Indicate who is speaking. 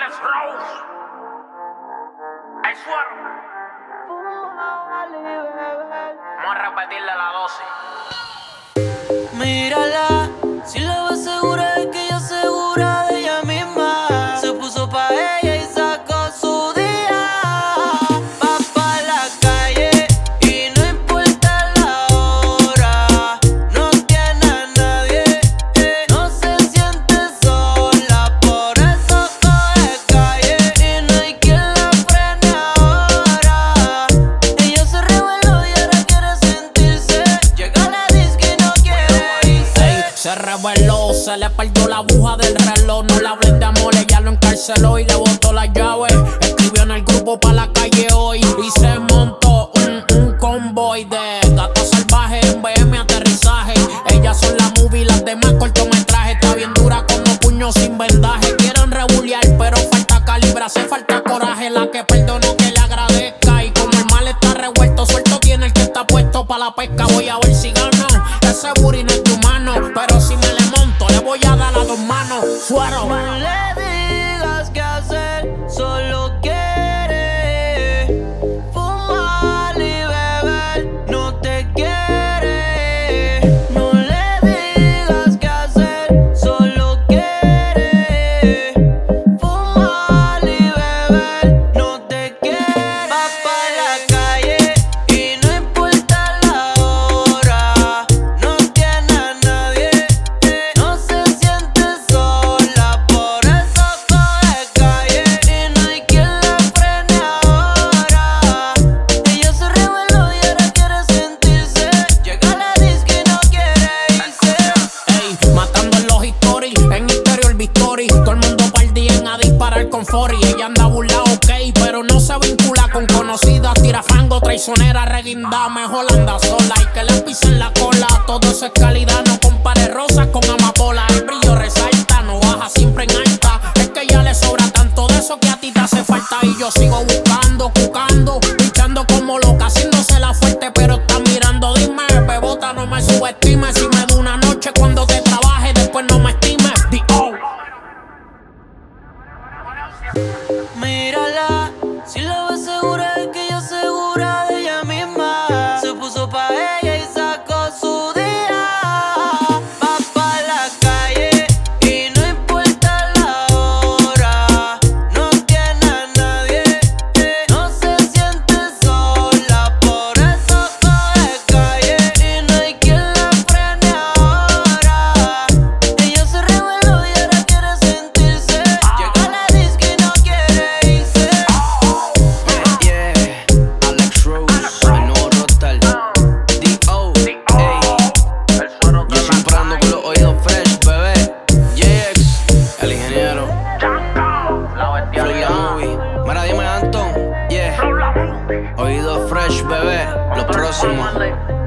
Speaker 1: Alex Rose. Vamos a repetirle la dosis.
Speaker 2: Se reveló,
Speaker 3: se le perdió la aguja del reloj. No le hablen de amor, ella lo encarceló y le botó la llave. Escribió en el grupo pa' la calle hoy y se montó un, un convoy de gatos salvajes en BM aterrizaje. Ellas son la movie, las demás cortometrajes. Está bien dura como puño sin vendaje. Quieren rebuliar, pero falta calibre, hace falta coraje. La que perdonó que le agradezca. Y como el mal está revuelto, suelto tiene el que está puesto pa' la pesca. Voy a ver si gano. Ese booty Fuaron. Fori. Ella anda burlada, ok, pero no se vincula con conocidas. Tira fango, traicionera, reguinda. Mejor anda sola y que le pisen la cola. Todo eso es calidad, no compare rosas con amapola. El brillo resalta, no baja siempre en alta. Es que ya le sobra tanto de eso que a ti te hace falta. Y yo sigo buscando, buscando, luchando como loca, haciéndose la fuerte, pero está mirando. Dime, bebota, no me subestimes.
Speaker 2: Mírala, si la ves segura es que ella segura de ella misma. Se puso pa' ella
Speaker 4: bebé. Lo próximo.